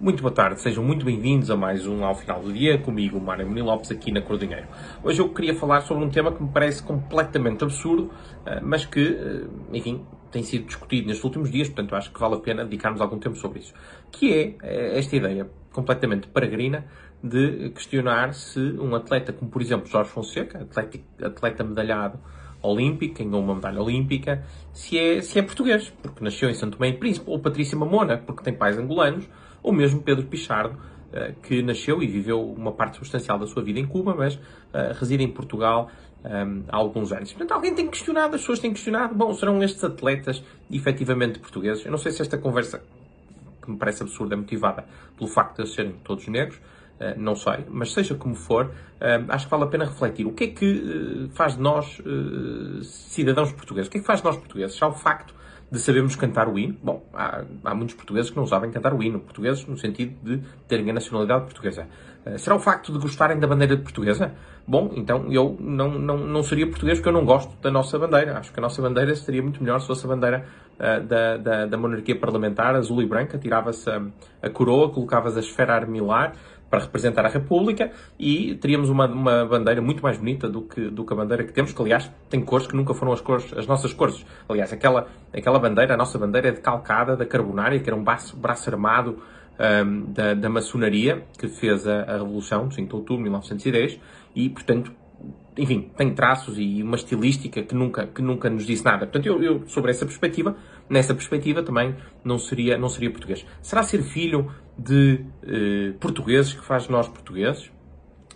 Muito boa tarde, sejam muito bem-vindos a mais um Ao Final do Dia, comigo, Mário Muni Lopes, aqui na Cor Dinheiro. Hoje eu queria falar sobre um tema que me parece completamente absurdo, eh, mas que, eh, enfim, tem sido discutido nestes últimos dias, portanto acho que vale a pena dedicarmos algum tempo sobre isso. Que é eh, esta ideia completamente peregrina de questionar se um atleta como, por exemplo, Jorge Fonseca, atleta, atleta medalhado olímpico, ganhou uma medalha olímpica, se é, se é português, porque nasceu em Santo Tomé e Príncipe, ou Patrícia Mamona, porque tem pais angolanos, ou mesmo Pedro Pichardo, eh, que nasceu e viveu uma parte substancial da sua vida em Cuba, mas uh, reside em Portugal um, eh, há alguns anos. Portanto, alguém tem questionado, as pessoas têm questionado, bom, serão estes atletas efetivamente portugueses? Eu não sei se esta conversa, que me parece absurda, é motivada pelo facto de eles serem todos negros, não sei, mas seja como for, uh, acho que vale a pena refletir. O que é que faz de nós, cidadãos portugueses, o que é que faz de nós portugueses? Já o facto de sabermos cantar o hino. Bom, há, há, muitos portugueses que não sabem cantar o hino. Portugueses no sentido de terem a nacionalidade portuguesa. Será o facto de gostarem da bandeira portuguesa? Bom, então eu não, não, não seria português porque eu não gosto da nossa bandeira. Acho que a nossa bandeira seria muito melhor se fosse a bandeira uh, da, da, da, monarquia parlamentar, azul e branca. Tirava-se a coroa, colocava-se a esfera armilar para representar a República e teríamos uma, uma bandeira muito mais bonita do que, do que a bandeira que temos, que aliás tem cores que nunca foram as cores, as nossas cores. Aliás, aquela, aquela bandeira, a nossa bandeira é decalcada da Carbonária, que era um braço, braço armado um, da, da maçonaria que fez a, a Revolução, 5 de outubro de 1910, e portanto enfim, tem traços e uma estilística que nunca, que nunca nos disse nada. Portanto, eu, eu, sobre essa perspectiva, nessa perspectiva também não seria, não seria português. Será ser filho de eh, portugueses que faz nós portugueses?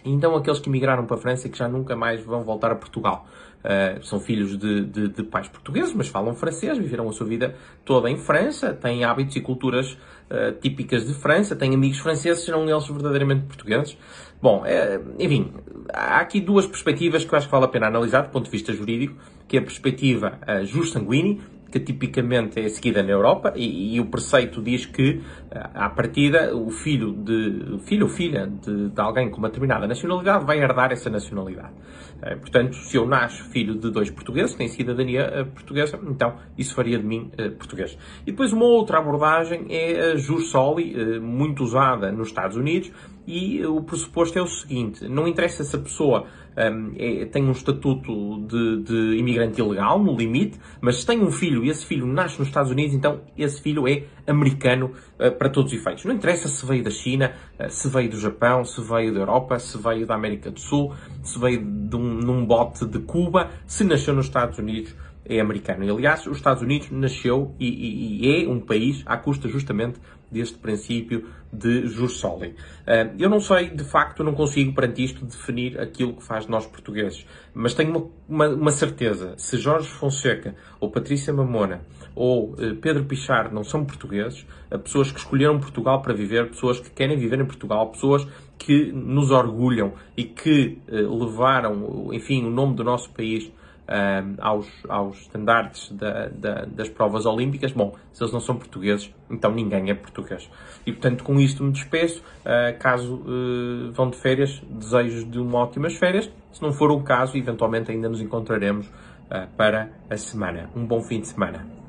E então aqueles que migraram para a França e que já nunca mais vão voltar a Portugal. Uh, são filhos de, de, de, pais portugueses, mas falam francês, viveram a sua vida toda em França, têm hábitos e culturas uh, típicas de França, têm amigos franceses, serão eles verdadeiramente portugueses. Bom, é, enfim, há aqui duas perspectivas que eu acho que vale a pena analisar do ponto de vista jurídico, que é a perspectiva uh, jus sanguini, que tipicamente é seguida na Europa, e, e o preceito diz que, eh, à partida, o filho de filho ou filha de, de, alguém com uma determinada nacionalidade vai herdar essa nacionalidade. Eh, portanto, se eu nasço filho de dois portugueses, têm cidadania eh, portuguesa, então isso faria de mim português. E depois uma outra abordagem é a jus soli, muito usada nos Estados Unidos, e o pressuposto é o seguinte: não interessa se a pessoa um, é, tem um estatuto de, de, imigrante ilegal, no limite, mas se tem um filho e esse filho nasce nos Estados Unidos, então esse filho é americano uh, para todos os efeitos. Não interessa se veio da China, uh, se veio do Japão, se veio da Europa, se veio da América do Sul, se veio de um, num bote de Cuba, se nasceu nos Estados Unidos é americano. E, aliás, os Estados Unidos nasceu e, e, e, é um país à custa justamente deste princípio de jus soli. Uh, eu não sei, de facto, não consigo perante isto definir aquilo que faz nós portugueses, mas tenho uma, uma, uma certeza. Se Jorge Fonseca, ou Patrícia Mamona, ou uh, Pedro Pichar não são portugueses, pessoas que escolheram Portugal para viver, pessoas que querem viver em Portugal, pessoas que nos orgulham e que levaram, enfim, o nome do nosso país um, aos, aos estandartes da, da, das provas olímpicas, bom, se eles não são portugueses, então ninguém é português. E portanto, com isto me despeço. Uh, caso uh, vão de férias, desejo de uma ótimas férias. Se não for o caso, eventualmente ainda nos encontraremos uh, para a semana. Um bom fim de semana.